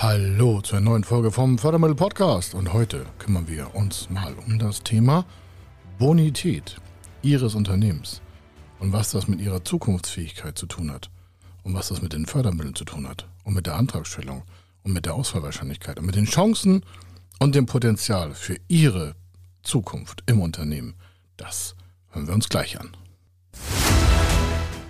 Hallo zur neuen Folge vom Fördermittel Podcast und heute kümmern wir uns mal um das Thema Bonität Ihres Unternehmens und was das mit Ihrer Zukunftsfähigkeit zu tun hat und was das mit den Fördermitteln zu tun hat und mit der Antragstellung und mit der Ausfallwahrscheinlichkeit und mit den Chancen und dem Potenzial für Ihre Zukunft im Unternehmen. Das hören wir uns gleich an.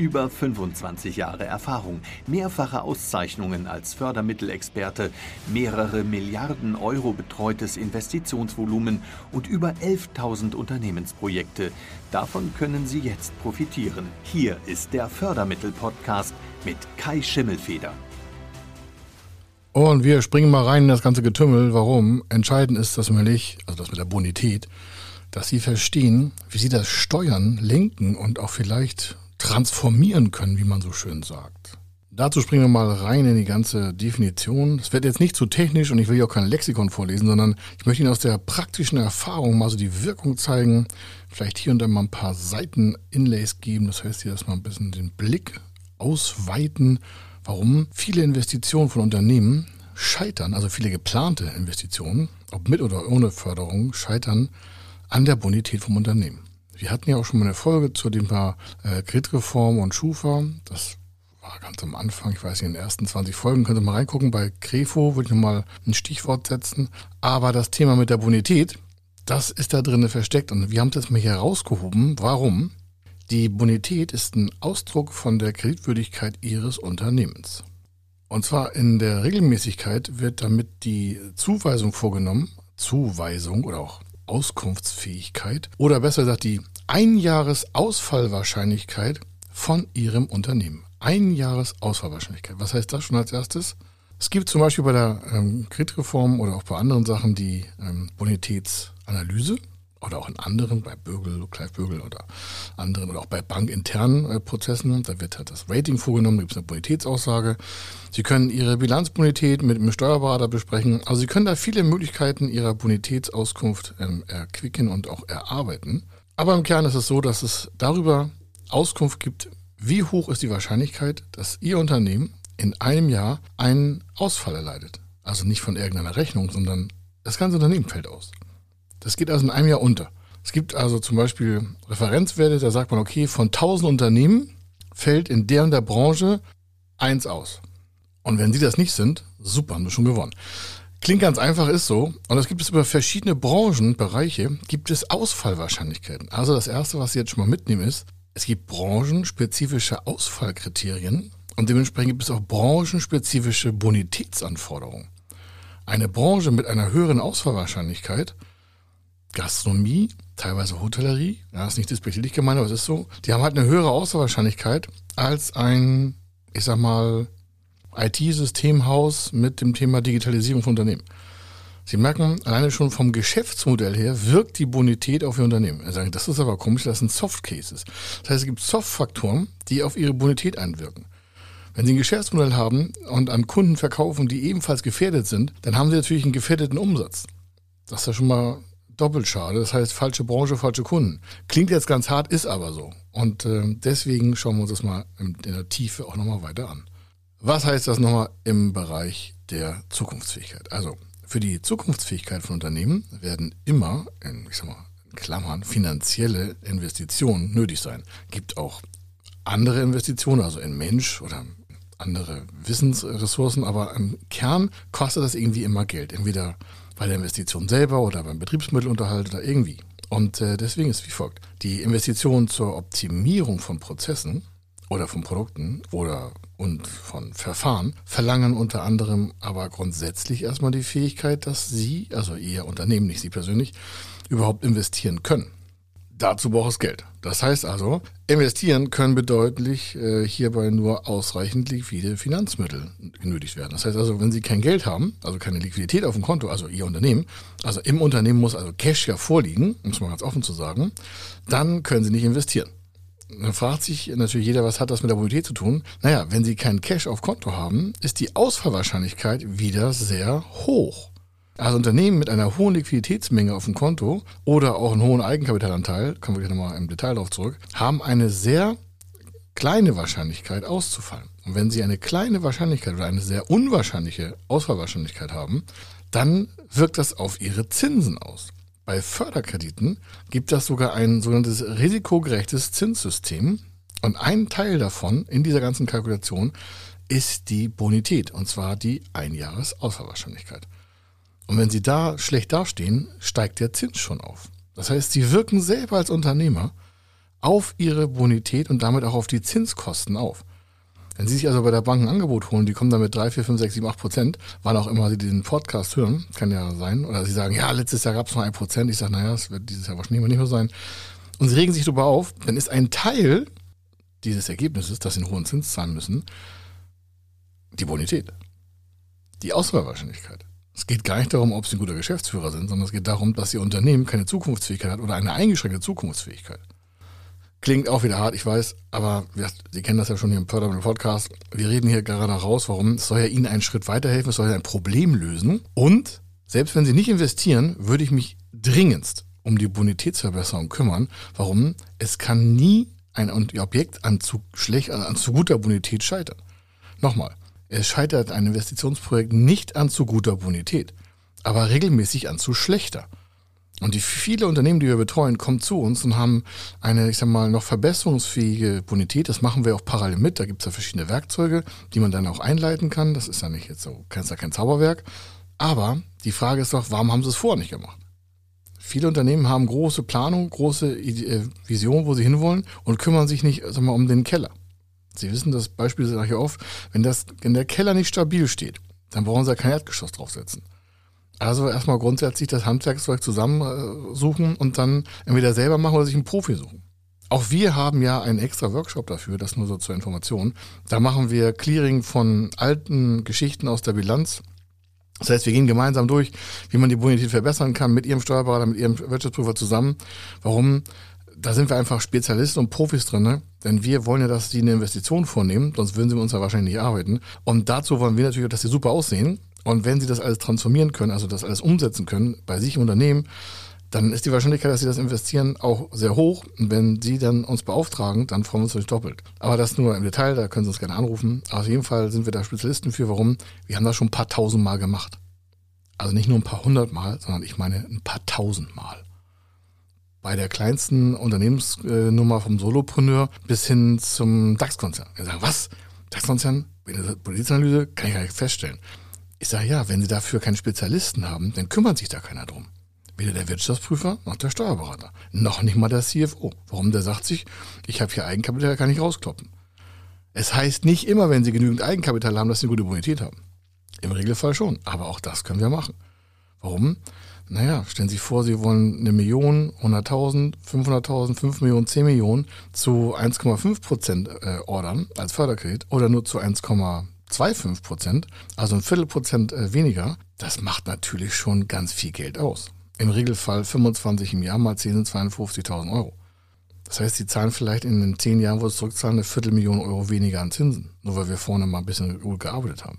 Über 25 Jahre Erfahrung, mehrfache Auszeichnungen als Fördermittelexperte, mehrere Milliarden Euro betreutes Investitionsvolumen und über 11.000 Unternehmensprojekte. Davon können Sie jetzt profitieren. Hier ist der Fördermittel-Podcast mit Kai Schimmelfeder. Und wir springen mal rein in das ganze Getümmel. Warum? Entscheidend ist das nämlich, also das mit der Bonität, dass Sie verstehen, wie Sie das steuern, lenken und auch vielleicht transformieren können, wie man so schön sagt. Dazu springen wir mal rein in die ganze Definition. Es wird jetzt nicht zu technisch und ich will hier auch kein Lexikon vorlesen, sondern ich möchte Ihnen aus der praktischen Erfahrung mal so die Wirkung zeigen, vielleicht hier und da mal ein paar Seiten-Inlays geben, das heißt hier erstmal ein bisschen den Blick ausweiten, warum viele Investitionen von Unternehmen scheitern, also viele geplante Investitionen, ob mit oder ohne Förderung, scheitern an der Bonität vom Unternehmen. Wir hatten ja auch schon mal eine Folge zu dem Thema äh, Gridreform und Schufa. Das war ganz am Anfang, ich weiß nicht, in den ersten 20 Folgen, könnt ihr mal reingucken. Bei Crefo würde ich nochmal ein Stichwort setzen. Aber das Thema mit der Bonität, das ist da drinnen versteckt. Und wir haben das mal hier rausgehoben. Warum? Die Bonität ist ein Ausdruck von der Kreditwürdigkeit Ihres Unternehmens. Und zwar in der Regelmäßigkeit wird damit die Zuweisung vorgenommen, Zuweisung oder auch Auskunftsfähigkeit oder besser gesagt die Einjahresausfallwahrscheinlichkeit von Ihrem Unternehmen. Einjahresausfallwahrscheinlichkeit. Was heißt das schon als erstes? Es gibt zum Beispiel bei der ähm, Kreditreform oder auch bei anderen Sachen die ähm, Bonitätsanalyse oder auch in anderen, bei Bürgel, Clive Bürgel oder anderen oder auch bei bankinternen äh, Prozessen, da wird halt das Rating vorgenommen, da gibt es eine Bonitätsaussage. Sie können Ihre Bilanzbonität mit dem Steuerberater besprechen. Also Sie können da viele Möglichkeiten Ihrer Bonitätsauskunft ähm, erquicken und auch erarbeiten. Aber im Kern ist es so, dass es darüber Auskunft gibt, wie hoch ist die Wahrscheinlichkeit, dass Ihr Unternehmen in einem Jahr einen Ausfall erleidet. Also nicht von irgendeiner Rechnung, sondern das ganze Unternehmen fällt aus. Das geht also in einem Jahr unter. Es gibt also zum Beispiel Referenzwerte, da sagt man, okay, von 1000 Unternehmen fällt in der und der Branche eins aus. Und wenn sie das nicht sind, super, haben wir schon gewonnen. Klingt ganz einfach, ist so. Und es gibt es über verschiedene Branchenbereiche, gibt es Ausfallwahrscheinlichkeiten. Also das Erste, was Sie jetzt schon mal mitnehmen, ist, es gibt branchenspezifische Ausfallkriterien und dementsprechend gibt es auch branchenspezifische Bonitätsanforderungen. Eine Branche mit einer höheren Ausfallwahrscheinlichkeit, Gastronomie, teilweise Hotellerie, ja, ist nicht despektierlich gemeint, aber es ist so, die haben halt eine höhere Ausfallwahrscheinlichkeit als ein, ich sag mal, IT-Systemhaus mit dem Thema Digitalisierung von Unternehmen. Sie merken, alleine schon vom Geschäftsmodell her wirkt die Bonität auf Ihr Unternehmen. Sie sagen, das ist aber komisch, das sind Soft Cases. Das heißt, es gibt Soft-Faktoren, die auf Ihre Bonität einwirken. Wenn Sie ein Geschäftsmodell haben und an Kunden verkaufen, die ebenfalls gefährdet sind, dann haben Sie natürlich einen gefährdeten Umsatz. Das ist ja schon mal doppelt schade. Das heißt, falsche Branche, falsche Kunden. Klingt jetzt ganz hart, ist aber so. Und äh, deswegen schauen wir uns das mal in der Tiefe auch nochmal weiter an. Was heißt das nochmal im Bereich der Zukunftsfähigkeit? Also für die Zukunftsfähigkeit von Unternehmen werden immer, in, ich sag mal, in Klammern, finanzielle Investitionen nötig sein. Gibt auch andere Investitionen, also in Mensch oder andere Wissensressourcen, aber im Kern kostet das irgendwie immer Geld. Entweder bei der Investition selber oder beim Betriebsmittelunterhalt oder irgendwie. Und äh, deswegen ist wie folgt. Die Investitionen zur Optimierung von Prozessen oder von Produkten oder und von Verfahren verlangen unter anderem aber grundsätzlich erstmal die Fähigkeit, dass Sie, also Ihr Unternehmen, nicht Sie persönlich, überhaupt investieren können. Dazu braucht es Geld. Das heißt also, investieren können bedeutlich äh, hierbei nur ausreichend liquide Finanzmittel genötigt werden. Das heißt also, wenn Sie kein Geld haben, also keine Liquidität auf dem Konto, also Ihr Unternehmen, also im Unternehmen muss also Cash ja vorliegen, um es mal ganz offen zu sagen, dann können Sie nicht investieren. Dann fragt sich natürlich jeder, was hat das mit der Bonität zu tun? Naja, wenn Sie kein Cash auf Konto haben, ist die Ausfallwahrscheinlichkeit wieder sehr hoch. Also Unternehmen mit einer hohen Liquiditätsmenge auf dem Konto oder auch einen hohen Eigenkapitalanteil, kommen wir gleich nochmal im Detail darauf zurück, haben eine sehr kleine Wahrscheinlichkeit auszufallen. Und wenn sie eine kleine Wahrscheinlichkeit oder eine sehr unwahrscheinliche Ausfallwahrscheinlichkeit haben, dann wirkt das auf ihre Zinsen aus. Bei Förderkrediten gibt es sogar ein sogenanntes risikogerechtes Zinssystem. Und ein Teil davon in dieser ganzen Kalkulation ist die Bonität, und zwar die Einjahresausfallwahrscheinlichkeit. Und wenn Sie da schlecht dastehen, steigt der Zins schon auf. Das heißt, Sie wirken selber als Unternehmer auf Ihre Bonität und damit auch auf die Zinskosten auf. Wenn Sie sich also bei der Bank ein Angebot holen, die kommen dann mit 3, 4, 5, 6, 7, 8 Prozent, wann auch immer Sie diesen Podcast hören, kann ja sein, oder Sie sagen, ja, letztes Jahr gab es noch ein Prozent, ich sage, naja, es wird dieses Jahr wahrscheinlich nicht mehr sein. Und Sie regen sich darüber auf, dann ist ein Teil dieses Ergebnisses, dass Sie einen hohen Zins zahlen müssen, die Bonität. Die Auswahlwahrscheinlichkeit. Es geht gar nicht darum, ob sie ein guter Geschäftsführer sind, sondern es geht darum, dass ihr Unternehmen keine Zukunftsfähigkeit hat oder eine eingeschränkte Zukunftsfähigkeit. Klingt auch wieder hart, ich weiß, aber wir, Sie kennen das ja schon hier im Fördermittel Podcast. Wir reden hier gerade raus, warum. Es soll ja Ihnen einen Schritt weiterhelfen, es soll ja ein Problem lösen. Und selbst wenn Sie nicht investieren, würde ich mich dringendst um die Bonitätsverbesserung kümmern. Warum? Es kann nie ein Objekt an zu schlecht, an zu guter Bonität scheitern. Nochmal, es scheitert ein Investitionsprojekt nicht an zu guter Bonität, aber regelmäßig an zu schlechter. Und die viele Unternehmen, die wir betreuen, kommen zu uns und haben eine, ich sag mal, noch verbesserungsfähige Bonität. Das machen wir auch parallel mit. Da gibt es ja verschiedene Werkzeuge, die man dann auch einleiten kann. Das ist ja nicht jetzt so, kein, kein Zauberwerk. Aber die Frage ist doch, warum haben sie es vorher nicht gemacht? Viele Unternehmen haben große Planung, große äh, Vision, wo sie hinwollen und kümmern sich nicht sag mal, um den Keller. Sie wissen, das Beispiel sage ich oft, wenn, das, wenn der Keller nicht stabil steht, dann brauchen Sie ja kein Erdgeschoss draufsetzen. Also erstmal grundsätzlich das Handwerkszeug zusammensuchen und dann entweder selber machen oder sich einen Profi suchen. Auch wir haben ja einen extra Workshop dafür, das nur so zur Information. Da machen wir Clearing von alten Geschichten aus der Bilanz. Das heißt, wir gehen gemeinsam durch, wie man die Bonität verbessern kann mit Ihrem Steuerberater, mit Ihrem Wirtschaftsprüfer zusammen. Warum? da sind wir einfach Spezialisten und Profis drin, ne? denn wir wollen ja, dass sie eine Investition vornehmen, sonst würden sie mit uns ja wahrscheinlich nicht arbeiten. Und dazu wollen wir natürlich, dass sie super aussehen. Und wenn sie das alles transformieren können, also das alles umsetzen können bei sich im Unternehmen, dann ist die Wahrscheinlichkeit, dass sie das investieren, auch sehr hoch. Und wenn sie dann uns beauftragen, dann freuen wir uns natürlich doppelt. Aber das nur im Detail, da können Sie uns gerne anrufen. Auf jeden Fall sind wir da Spezialisten für. Warum? Wir haben das schon ein paar tausend Mal gemacht. Also nicht nur ein paar hundert Mal, sondern ich meine ein paar tausend Mal bei der kleinsten Unternehmensnummer vom Solopreneur bis hin zum DAX-Konzern. Wir sagen, was? DAX-Konzern? Bonitätsanalyse? Kann ich gar nicht feststellen. Ich sage, ja, wenn Sie dafür keinen Spezialisten haben, dann kümmert sich da keiner drum. Weder der Wirtschaftsprüfer noch der Steuerberater. Noch nicht mal der CFO. Warum? Der sagt sich, ich habe hier Eigenkapital, kann ich rauskloppen. Es heißt nicht immer, wenn Sie genügend Eigenkapital haben, dass Sie eine gute Bonität haben. Im Regelfall schon. Aber auch das können wir machen. Warum? Naja, stellen Sie sich vor, Sie wollen eine Million, 100.000, 500.000, 5 Millionen, 10 Millionen zu 1,5 Prozent äh, ordern als Förderkredit oder nur zu 1,25 Prozent, also ein Viertelprozent äh, weniger. Das macht natürlich schon ganz viel Geld aus. Im Regelfall 25 im Jahr mal 10 sind 52.000 Euro. Das heißt, Sie zahlen vielleicht in den 10 Jahren, wo Sie zurückzahlen, eine Viertelmillion Euro weniger an Zinsen. Nur weil wir vorne mal ein bisschen gut gearbeitet haben.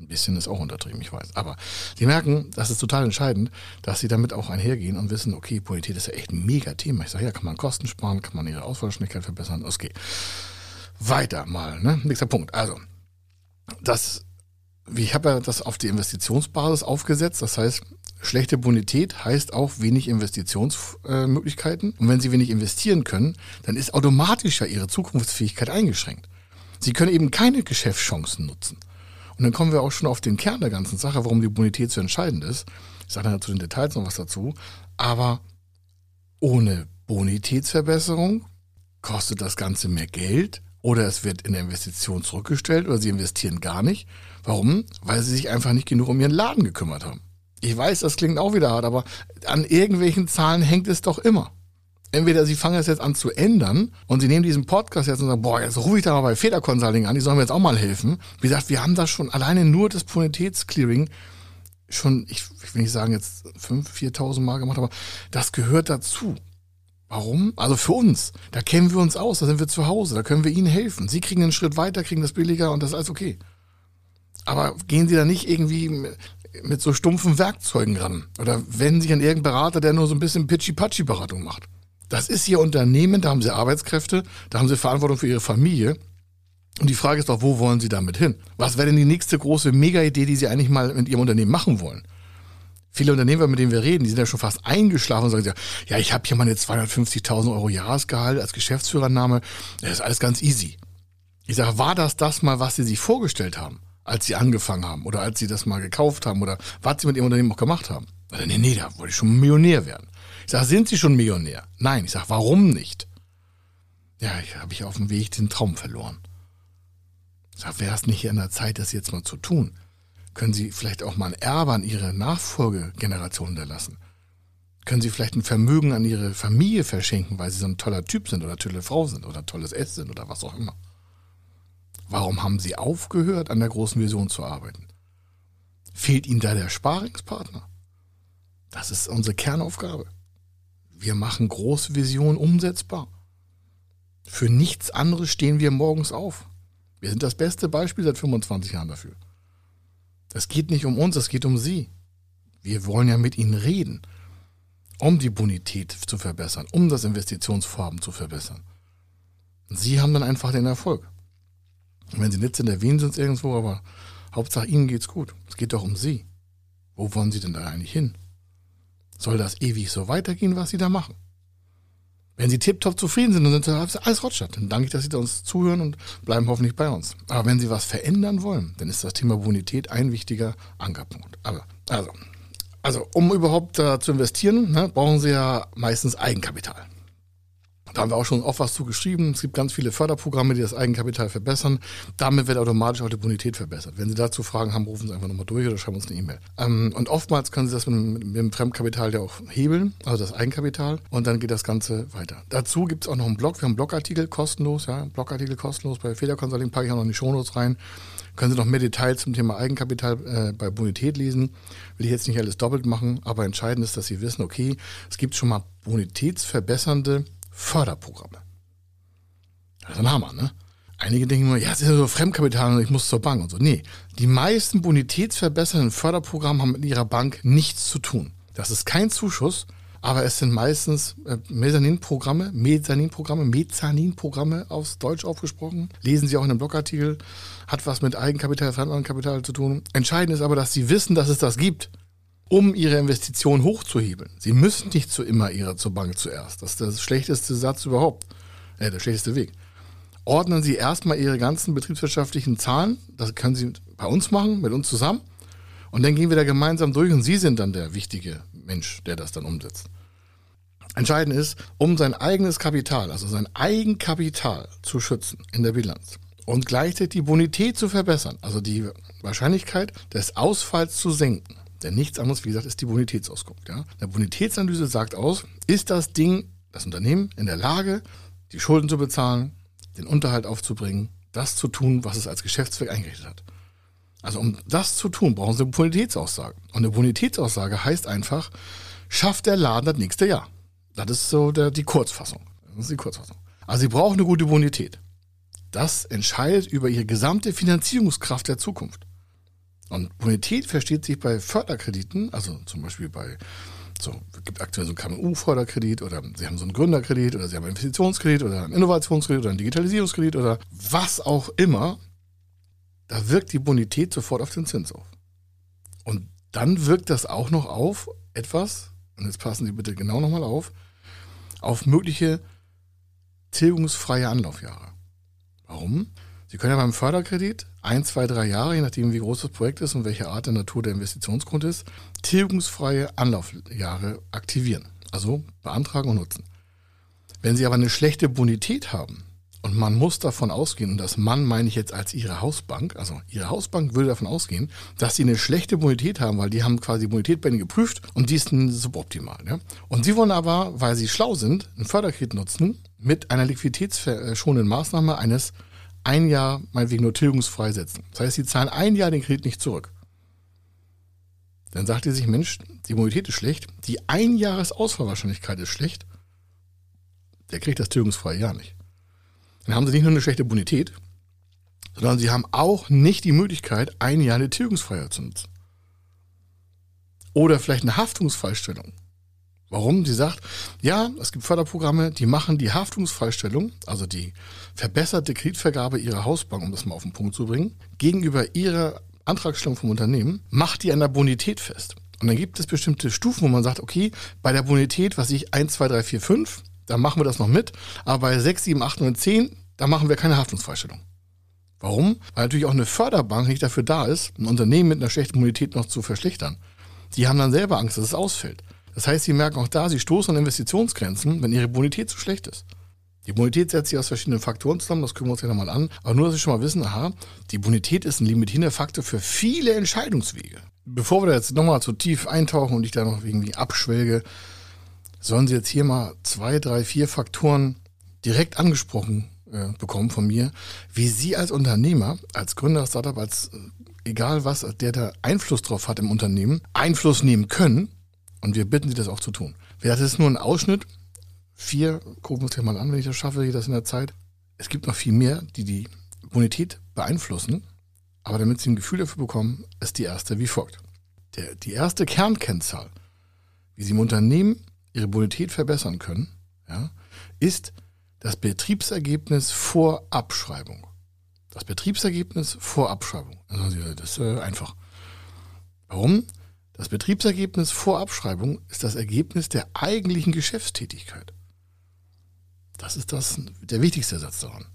Ein bisschen ist auch untertrieben, ich weiß. Aber sie merken, das ist total entscheidend, dass sie damit auch einhergehen und wissen, okay, Bonität ist ja echt ein mega Thema. Ich sage, ja, kann man Kosten sparen, kann man ihre Ausfallschnelligkeit verbessern. Okay. Weiter mal, ne? Nächster Punkt. Also, das, ich habe ja das auf die Investitionsbasis aufgesetzt. Das heißt, schlechte Bonität heißt auch wenig Investitionsmöglichkeiten. Und wenn sie wenig investieren können, dann ist automatisch ja ihre Zukunftsfähigkeit eingeschränkt. Sie können eben keine Geschäftschancen nutzen. Und dann kommen wir auch schon auf den Kern der ganzen Sache, warum die Bonität so entscheidend ist. Ich sage dann zu den Details noch was dazu. Aber ohne Bonitätsverbesserung kostet das Ganze mehr Geld oder es wird in der Investition zurückgestellt oder sie investieren gar nicht. Warum? Weil sie sich einfach nicht genug um ihren Laden gekümmert haben. Ich weiß, das klingt auch wieder hart, aber an irgendwelchen Zahlen hängt es doch immer. Entweder Sie fangen es jetzt an zu ändern und Sie nehmen diesen Podcast jetzt und sagen, boah, jetzt rufe ich da mal bei Feder Consulting an, die sollen mir jetzt auch mal helfen. Wie gesagt, wir haben das schon alleine nur das Bonitätsclearing schon, ich, ich will nicht sagen jetzt 5.000, 4.000 Mal gemacht, aber das gehört dazu. Warum? Also für uns. Da kennen wir uns aus, da sind wir zu Hause, da können wir Ihnen helfen. Sie kriegen einen Schritt weiter, kriegen das billiger und das ist alles okay. Aber gehen Sie da nicht irgendwie mit so stumpfen Werkzeugen ran. Oder wenden sich an irgendeinen Berater, der nur so ein bisschen Pitchy-Patchy-Beratung macht. Das ist Ihr Unternehmen, da haben Sie Arbeitskräfte, da haben Sie Verantwortung für Ihre Familie. Und die Frage ist doch, wo wollen Sie damit hin? Was wäre denn die nächste große Mega-Idee, die Sie eigentlich mal mit Ihrem Unternehmen machen wollen? Viele Unternehmer, mit denen wir reden, die sind ja schon fast eingeschlafen und sagen, ja, ich habe hier meine 250.000 Euro Jahresgehalt als Geschäftsführername, das ist alles ganz easy. Ich sage, war das das mal, was Sie sich vorgestellt haben, als Sie angefangen haben oder als Sie das mal gekauft haben oder was Sie mit Ihrem Unternehmen auch gemacht haben? Oder, nee, nee, da wollte ich schon Millionär werden. Ich sage, sind Sie schon Millionär? Nein, ich sage, warum nicht? Ja, ich habe ich auf dem Weg den Traum verloren. Ich sage, wäre es nicht an der Zeit, das jetzt mal zu tun? Können Sie vielleicht auch mal ein Erbe an Ihre Nachfolgegeneration hinterlassen? Können Sie vielleicht ein Vermögen an Ihre Familie verschenken, weil Sie so ein toller Typ sind oder tolle Frau sind oder tolles Essen sind oder was auch immer? Warum haben Sie aufgehört, an der großen Vision zu arbeiten? Fehlt Ihnen da der Sparingspartner? Das ist unsere Kernaufgabe. Wir machen große Visionen umsetzbar. Für nichts anderes stehen wir morgens auf. Wir sind das beste Beispiel seit 25 Jahren dafür. Es geht nicht um uns, es geht um Sie. Wir wollen ja mit Ihnen reden, um die Bonität zu verbessern, um das Investitionsvorhaben zu verbessern. Sie haben dann einfach den Erfolg. Wenn Sie nicht sind, erwähnen Sie uns irgendwo, aber Hauptsache Ihnen geht's gut. Es geht doch um Sie. Wo wollen Sie denn da eigentlich hin? Soll das ewig so weitergehen, was Sie da machen? Wenn Sie tiptop zufrieden sind, dann sind Sie alles Rotstadt. Dann danke ich, dass Sie uns zuhören und bleiben hoffentlich bei uns. Aber wenn Sie was verändern wollen, dann ist das Thema Bonität ein wichtiger Ankerpunkt. Aber, also, also, um überhaupt da zu investieren, ne, brauchen Sie ja meistens Eigenkapital. Da haben wir auch schon oft was zu geschrieben. Es gibt ganz viele Förderprogramme, die das Eigenkapital verbessern. Damit wird automatisch auch die Bonität verbessert. Wenn Sie dazu Fragen haben, rufen Sie einfach nochmal durch oder schreiben uns eine E-Mail. Ähm, und oftmals können Sie das mit, mit, dem Fremdkapital ja auch hebeln, also das Eigenkapital, und dann geht das Ganze weiter. Dazu gibt es auch noch einen Blog. Wir haben einen Blogartikel kostenlos, ja, Blogartikel kostenlos. Bei Feder Consulting packe ich auch noch in die Shownotes rein. Können Sie noch mehr Details zum Thema Eigenkapital äh, bei Bonität lesen. Will ich jetzt nicht alles doppelt machen, aber entscheidend ist, dass Sie wissen, okay, es gibt schon mal bonitätsverbessernde Förderprogramme. Das ist ein Hammer, ne? Einige denken immer, ja, es ist ja so Fremdkapital und ich muss zur Bank und so. Nee, die meisten bonitätsverbessernden Förderprogramme haben mit ihrer Bank nichts zu tun. Das ist kein Zuschuss, aber es sind meistens äh, Mezzaninprogramme, Mezzaninprogramme, Mezzaninprogramme aus Deutsch aufgesprochen. Lesen Sie auch in einem Blogartikel, hat was mit Eigenkapital, Fremdkapital zu tun. Entscheidend ist aber, dass Sie wissen, dass es das gibt um ihre Investition hochzuhebeln. Sie müssen nicht zu immer ihre zur Bank zuerst. Das ist der schlechteste Satz überhaupt. Äh, der schlechteste Weg. Ordnen Sie erstmal Ihre ganzen betriebswirtschaftlichen Zahlen. Das können Sie bei uns machen, mit uns zusammen. Und dann gehen wir da gemeinsam durch und Sie sind dann der wichtige Mensch, der das dann umsetzt. Entscheidend ist, um sein eigenes Kapital, also sein Eigenkapital zu schützen in der Bilanz und gleichzeitig die Bonität zu verbessern, also die Wahrscheinlichkeit des Ausfalls zu senken, denn nichts anderes, wie gesagt, ist die Bonitätsauskunft. Ja? Eine Bonitätsanalyse sagt aus, ist das Ding, das Unternehmen in der Lage, die Schulden zu bezahlen, den Unterhalt aufzubringen, das zu tun, was es als Geschäftszweck eingerichtet hat. Also um das zu tun, brauchen Sie eine Bonitätsaussage. Und eine Bonitätsaussage heißt einfach, schafft der Laden das nächste Jahr. Das ist so der, die Kurzfassung. Das ist die Kurzfassung. Also Sie brauchen eine gute Bonität. Das entscheidet über Ihre gesamte Finanzierungskraft der Zukunft. Und Bonität versteht sich bei Förderkrediten, also zum Beispiel bei so, es gibt aktuell so einen KMU-Förderkredit oder Sie haben so einen Gründerkredit oder Sie haben einen Investitionskredit oder einen Innovationskredit oder einen Digitalisierungskredit oder was auch immer, da wirkt die Bonität sofort auf den Zins auf. Und dann wirkt das auch noch auf etwas, und jetzt passen Sie bitte genau nochmal auf, auf mögliche tilgungsfreie Anlaufjahre. Warum? Sie können ja beim Förderkredit ein, zwei, drei Jahre, je nachdem wie groß das Projekt ist und welche Art der Natur der Investitionsgrund ist, tilgungsfreie Anlaufjahre aktivieren. Also beantragen und nutzen. Wenn Sie aber eine schlechte Bonität haben Und man muss davon ausgehen, und das Mann meine ich jetzt als ihre Hausbank, also ihre Hausbank würde davon ausgehen, dass sie eine schlechte Bonität haben, weil die haben quasi Bonität bei ihnen geprüft und die ist suboptimal. Ja? Und sie wollen aber, weil sie schlau sind, ein Förderkredit nutzen mit einer liquiditätsschonenden Maßnahme eines ein Jahr, meinetwegen nur tilgungsfrei setzen. Das heißt, sie zahlen ein Jahr den Kredit nicht zurück. Dann sagt ihr sich, Mensch, die Bonität ist schlecht, die Einjahresausfallwahrscheinlichkeit ist schlecht, der kriegt das tilgungsfreie Jahr nicht. Dann haben sie nicht nur eine schlechte Bonität, sondern sie haben auch nicht die Möglichkeit, ein Jahr eine Tilgungsfreiheit zu nutzen. Oder vielleicht eine Haftungsfreistellung. Warum? Sie sagt, ja, es gibt Förderprogramme, die machen die Haftungsfreistellung, also die verbesserte Kreditvergabe ihrer Hausbank, um das mal auf den Punkt zu bringen, gegenüber ihrer Antragstellung vom Unternehmen, macht die an der Bonität fest. Und dann gibt es bestimmte Stufen, wo man sagt, okay, bei der Bonität, was ich 1, 2, 3, 4, 5, da machen wir das noch mit. Aber bei 6, 7, 8, 9, 10, da machen wir keine Haftungsfreistellung. Warum? Weil natürlich auch eine Förderbank nicht dafür da ist, ein Unternehmen mit einer schlechten Bonität noch zu verschlechtern. Die haben dann selber Angst, dass es ausfällt. Das heißt, sie merken auch da, sie stoßen an Investitionsgrenzen, wenn ihre Bonität zu schlecht ist. Die Bonität setzt sich aus verschiedenen Faktoren zusammen, das können wir uns ja nochmal an. Aber nur, dass Sie schon mal wissen, aha, die Bonität ist ein limitierender Faktor für viele Entscheidungswege. Bevor wir da jetzt nochmal zu tief eintauchen und ich da noch irgendwie abschwelge, sollen Sie jetzt hier mal zwei, drei, vier Faktoren direkt angesprochen äh, bekommen von mir, wie Sie als Unternehmer, als Gründer, Startup, als äh, egal was, der da Einfluss drauf hat im Unternehmen, Einfluss nehmen können. Und wir bitten Sie das auch zu tun. Das ist nur ein Ausschnitt. Vier, gucken wir uns ja mal an, wenn ich das schaffe, das in der Zeit. Es gibt noch viel mehr, die die Bonität beeinflussen. Aber damit Sie ein Gefühl dafür bekommen, ist die erste wie folgt. Der, die erste Kernkennzahl, wie Sie im Unternehmen ihre Bonität verbessern können, ja, ist das Betriebsergebnis vor Abschreibung. Das Betriebsergebnis vor Abschreibung. Das ist äh, einfach. Warum? Das Betriebsergebnis vor Abschreibung ist das Ergebnis der eigentlichen Geschäftstätigkeit. Das ist das, der wichtigste Satz daran.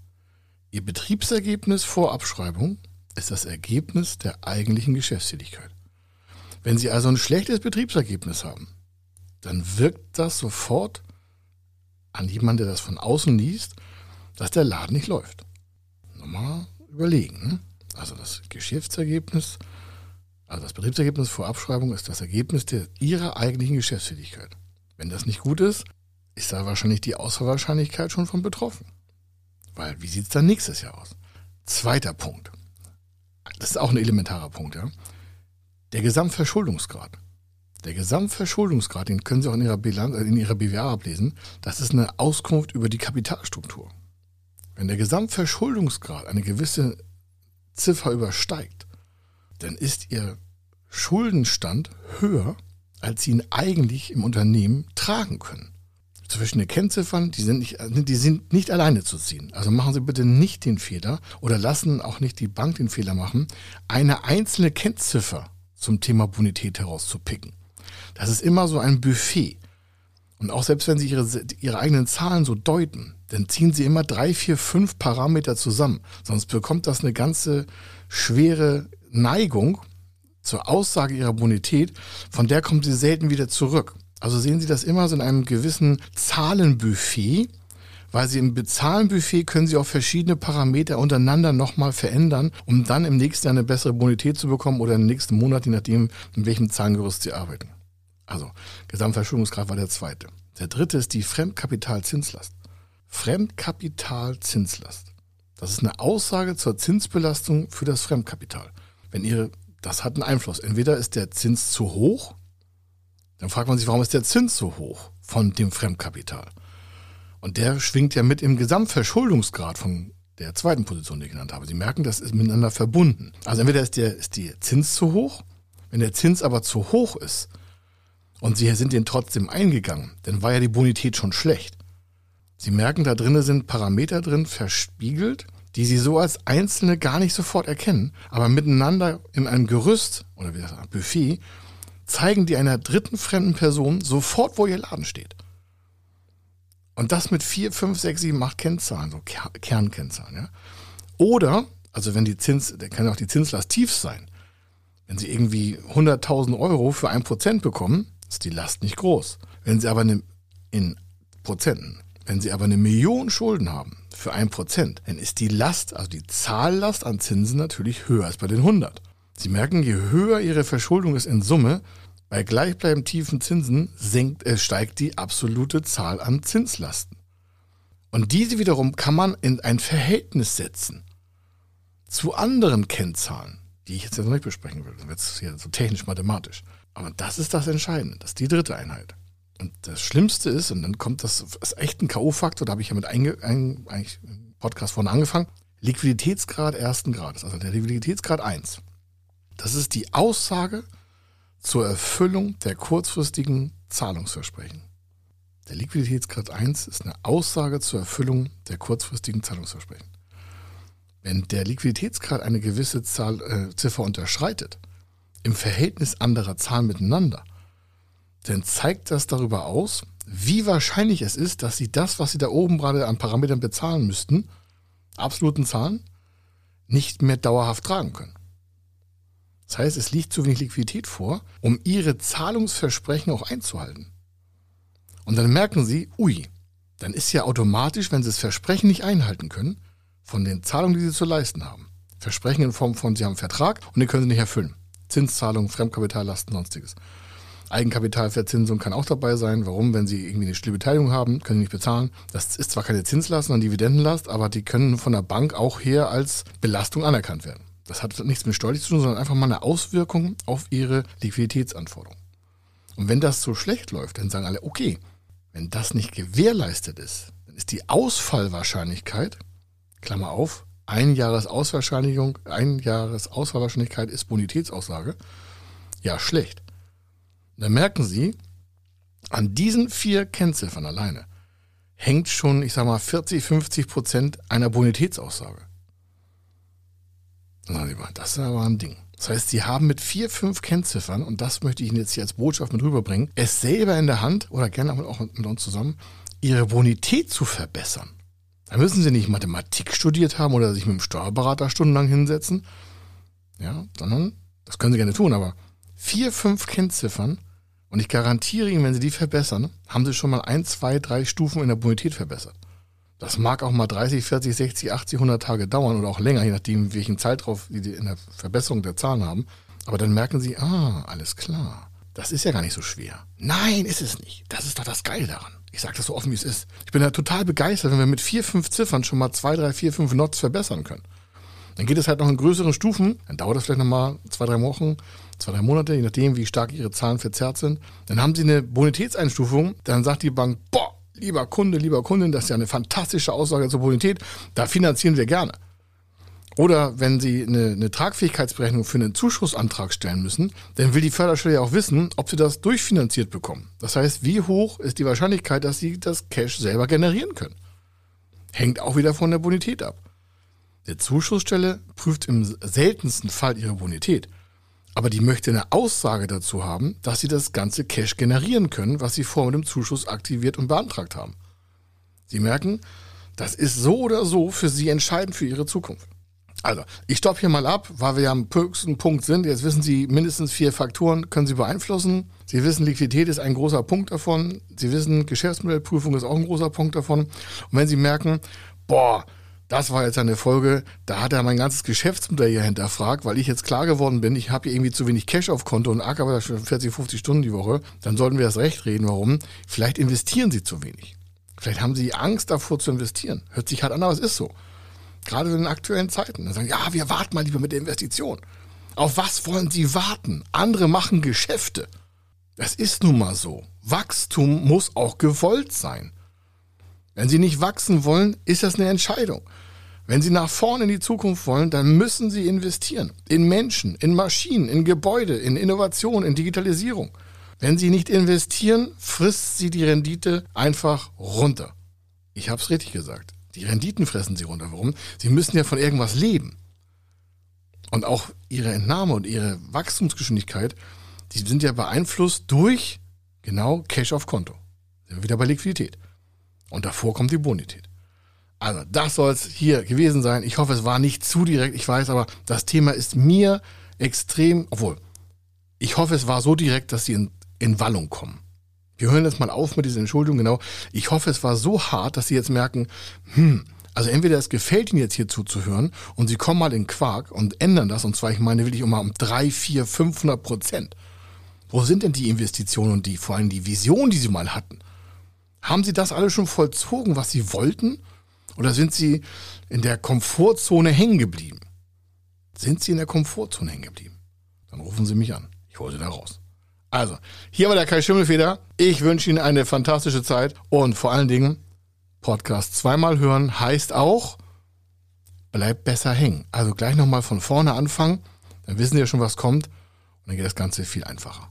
Ihr Betriebsergebnis vor Abschreibung ist das Ergebnis der eigentlichen Geschäftstätigkeit. Wenn Sie also ein schlechtes Betriebsergebnis haben, dann wirkt das sofort an jemanden, der das von außen liest, dass der Laden nicht läuft. Nochmal überlegen. Ne? Also das Geschäftsergebnis, also das Betriebsergebnis vor Abschreibung ist das Ergebnis der ihrer eigentlichen Geschäftstätigkeit. Wenn das nicht gut ist, ist da wahrscheinlich die Ausfallwahrscheinlichkeit schon von betroffen. Weil wie sieht es dann nächstes Jahr aus? Zweiter Punkt. Das ist auch ein elementarer Punkt, ja. Der Gesamtverschuldungsgrad. Der Gesamtverschuldungsgrad, den können Sie auch in Ihrer, Bilanz, in Ihrer BWA ablesen, das ist eine Auskunft über die Kapitalstruktur. Wenn der Gesamtverschuldungsgrad eine gewisse Ziffer übersteigt, dann ist Ihr Schuldenstand höher, als Sie ihn eigentlich im Unternehmen tragen können. Zwischen den Kennziffern, die sind, nicht, die sind nicht alleine zu ziehen. Also machen Sie bitte nicht den Fehler oder lassen auch nicht die Bank den Fehler machen, eine einzelne Kennziffer zum Thema Bonität herauszupicken. Das ist immer so ein Buffet. Und auch selbst wenn Sie Ihre, Ihre eigenen Zahlen so deuten, dann ziehen Sie immer drei, vier, fünf Parameter zusammen. Sonst bekommt das eine ganze schwere Neigung zur Aussage Ihrer Bonität, von der kommen Sie selten wieder zurück. Also sehen Sie das immer so in einem gewissen Zahlenbuffet, weil Sie im Bezahlenbuffet können Sie auch verschiedene Parameter untereinander nochmal verändern, um dann im nächsten Jahr eine bessere Bonität zu bekommen oder im nächsten Monat, je nachdem, in welchem Zahlengerüst Sie arbeiten. Also Gesamtverschuldungsgrad war der zweite. Der dritte ist die Fremdkapitalzinslast. Fremdkapitalzinslast. Das ist eine Aussage zur Zinsbelastung für das Fremdkapital. Wenn ihr, das hat einen Einfluss. Entweder ist der Zins zu hoch, dann fragt man sich, warum ist der Zins so hoch von dem Fremdkapital? Und der schwingt ja mit im Gesamtverschuldungsgrad von der zweiten Position, die ich genannt habe. Sie merken, das ist miteinander verbunden. Also entweder ist der, ist der Zins zu hoch, wenn der Zins aber zu hoch ist, und sie sind den trotzdem eingegangen, dann war ja die Bonität schon schlecht. Sie merken, da drinnen sind Parameter drin verspiegelt, die Sie so als Einzelne gar nicht sofort erkennen, aber miteinander in einem Gerüst oder wie gesagt, Buffet zeigen die einer dritten fremden Person sofort, wo ihr Laden steht. Und das mit vier, fünf, sechs, sieben, acht Kennzahlen, so Kernkennzahlen. Ja? Oder, also wenn die Zins, der kann auch die Zinslast tief sein. Wenn Sie irgendwie 100.000 Euro für ein Prozent bekommen, ist die Last nicht groß. Wenn Sie aber in Prozenten, Wenn Sie aber eine Million Schulden haben für ein Prozent, dann ist die Last, also die Zahllast an Zinsen natürlich höher als bei den 100. Sie merken, je höher Ihre Verschuldung ist in Summe, bei gleichbleibend tiefen Zinsen senkt, äh, steigt die absolute Zahl an Zinslasten. Und diese wiederum kann man in ein Verhältnis setzen zu anderen Kennzahlen, die ich jetzt noch nicht besprechen will. Das wird hier so technisch-mathematisch. Aber das ist das Entscheidende. Das ist die dritte Einheit. Und das Schlimmste ist, und dann kommt das, das ist echt ein K.O.-Faktor, da habe ich ja mit einge, ein, eigentlich im Podcast vorne angefangen, Liquiditätsgrad ersten Grades, also der Liquiditätsgrad 1. Das ist die Aussage zur Erfüllung der kurzfristigen Zahlungsversprechen. Der Liquiditätsgrad 1 ist eine Aussage zur Erfüllung der kurzfristigen Zahlungsversprechen. Wenn der Liquiditätsgrad eine gewisse Zahl, äh, Ziffer unterschreitet, im Verhältnis anderer Zahlen miteinander, dann zeigt das darüber aus, wie wahrscheinlich es ist, dass Sie das, was Sie da oben gerade an Parametern bezahlen müssten, absoluten Zahlen, nicht mehr dauerhaft tragen können. Das heißt, es liegt zu wenig Liquidität vor, um Ihre Zahlungsversprechen auch einzuhalten. Und dann merken sie, ui, dann ist ja automatisch, wenn sie das Versprechen nicht einhalten können, von den Zahlungen, die sie zu leisten haben. Versprechen in Form von, sie haben einen Vertrag und den können sie nicht erfüllen. Zinszahlungen, Fremdkapitallasten, sonstiges. Eigenkapitalverzinsung kann auch dabei sein. Warum? Wenn Sie irgendwie eine stille Beteiligung haben, können Sie nicht bezahlen. Das ist zwar keine Zinslast, sondern Dividendenlast, aber die können von der Bank auch her als Belastung anerkannt werden. Das hat nichts mit steuerlich zu tun, sondern einfach mal eine Auswirkung auf Ihre Liquiditätsanforderungen. Und wenn das so schlecht läuft, dann sagen alle, okay, wenn das nicht gewährleistet ist, dann ist die Ausfallwahrscheinlichkeit, Klammer auf, ein Jahres ein Jahres ist Bonitätsaussage, ja schlecht. Dann merken Sie, an diesen vier Kennziffern alleine hängt schon, ich sag mal, 40, 50 Prozent einer Bonitätsaussage. Dann sagen Sie mal, das ist aber ein Ding. Das heißt, Sie haben mit vier, fünf Kennziffern, und das möchte ich Ihnen jetzt hier als Botschaft mit rüberbringen, es selber in der Hand oder gerne auch mit uns zusammen, Ihre Bonität zu verbessern. Da müssen Sie nicht Mathematik studiert haben oder sich mit dem Steuerberater stundenlang hinsetzen, ja, sondern, das können Sie gerne tun, aber vier, fünf Kennziffern, und ich garantiere Ihnen, wenn Sie die verbessern, haben Sie schon mal ein, zwei, drei Stufen in der Bonität verbessert. Das mag auch mal 30, 40, 60, 80, 100 Tage dauern oder auch länger, je nachdem, welchen Zeitraum Sie in der Verbesserung der Zahlen haben. Aber dann merken Sie, ah, alles klar. Das ist ja gar nicht so schwer. Nein, ist es nicht. Das ist doch das Geile daran. Ich sage das so offen, wie es ist. Ich bin ja total begeistert, wenn wir mit vier, fünf Ziffern schon mal zwei, drei, vier, fünf Knots verbessern können. Dann geht es halt noch in größeren Stufen. Dann dauert das vielleicht nochmal zwei, drei Wochen, zwei, drei Monate, je nachdem, wie stark Ihre Zahlen verzerrt sind. Dann haben Sie eine Bonitätseinstufung. Dann sagt die Bank, boah, lieber Kunde, lieber Kundin, das ist ja eine fantastische Aussage zur Bonität, da finanzieren wir gerne. Oder wenn Sie eine, eine Tragfähigkeitsberechnung für einen Zuschussantrag stellen müssen, dann will die Förderstelle ja auch wissen, ob Sie das durchfinanziert bekommen. Das heißt, wie hoch ist die Wahrscheinlichkeit, dass Sie das Cash selber generieren können? Hängt auch wieder von der Bonität ab. Die Zuschussstelle prüft im seltensten Fall Ihre Bonität. Aber die möchte eine Aussage dazu haben, dass sie das ganze Cash generieren können, was sie vor mit dem Zuschuss aktiviert und beantragt haben. Sie merken, das ist so oder so für sie entscheidend für ihre Zukunft. Also, ich stoppe hier mal ab, weil wir ja am höchsten Punkt sind. Jetzt wissen Sie, mindestens vier Faktoren können Sie beeinflussen. Sie wissen, Liquidität ist ein großer Punkt davon. Sie wissen, Geschäftsmodellprüfung ist auch ein großer Punkt davon. Und wenn Sie merken, boah, das war jetzt eine Folge, da hat er mein ganzes Geschäftsmodell hier hinterfragt, weil ich jetzt klar geworden bin, ich habe hier irgendwie zu wenig Cash auf Konto und acker aber schon 40, 50 Stunden die Woche. Dann sollten wir das recht reden. Warum? Vielleicht investieren Sie zu wenig. Vielleicht haben Sie Angst davor zu investieren. Hört sich halt an, aber es ist so. Gerade in den aktuellen Zeiten. Dann sagen, ja, wir warten mal lieber mit der Investition. Auf was wollen Sie warten? Andere machen Geschäfte. Das ist nun mal so. Wachstum muss auch gewollt sein. Wenn Sie nicht wachsen wollen, ist das eine Entscheidung. Wenn Sie nach vorne in die Zukunft wollen, dann müssen Sie investieren. In Menschen, in Maschinen, in Gebäude, in Innovation, in Digitalisierung. Wenn Sie nicht investieren, frisst Sie die Rendite einfach runter. Ich habe es richtig gesagt. Die Renditen fressen Sie runter. Warum? Sie müssen ja von irgendwas leben. Und auch Ihre Entnahme und Ihre Wachstumsgeschwindigkeit, die sind ja beeinflusst durch genau Cash auf Konto. Sind wir wieder bei Liquidität. Und davor kommt die Bonität. Also, das soll es hier gewesen sein. Ich hoffe, es war nicht zu direkt. Ich weiß, aber das Thema ist mir extrem, obwohl, ich hoffe, es war so direkt, dass sie in, in Wallung kommen. Wir hören jetzt mal auf mit dieser Entschuldigung, genau. Ich hoffe, es war so hart, dass Sie jetzt merken, hm, also entweder es gefällt Ihnen jetzt hier zuzuhören und Sie kommen mal in Quark und ändern das, und zwar, ich meine, will ich um mal um drei, vier, 500 Prozent. Wo sind denn die Investitionen und die, vor allem die Vision, die Sie mal hatten? Haben Sie das alles schon vollzogen, was Sie wollten? Oder sind Sie in der Komfortzone hängen geblieben? Sind Sie in der Komfortzone hängen geblieben? Dann rufen Sie mich an. Ich hole Sie da raus. Also, hier war der Kai Schimmelfeder. Ich wünsche Ihnen eine fantastische Zeit und vor allen Dingen Podcast zweimal hören heißt auch, bleibt besser hängen. Also gleich nochmal von vorne anfangen, dann wissen Sie ja schon, was kommt und dann geht das Ganze viel einfacher.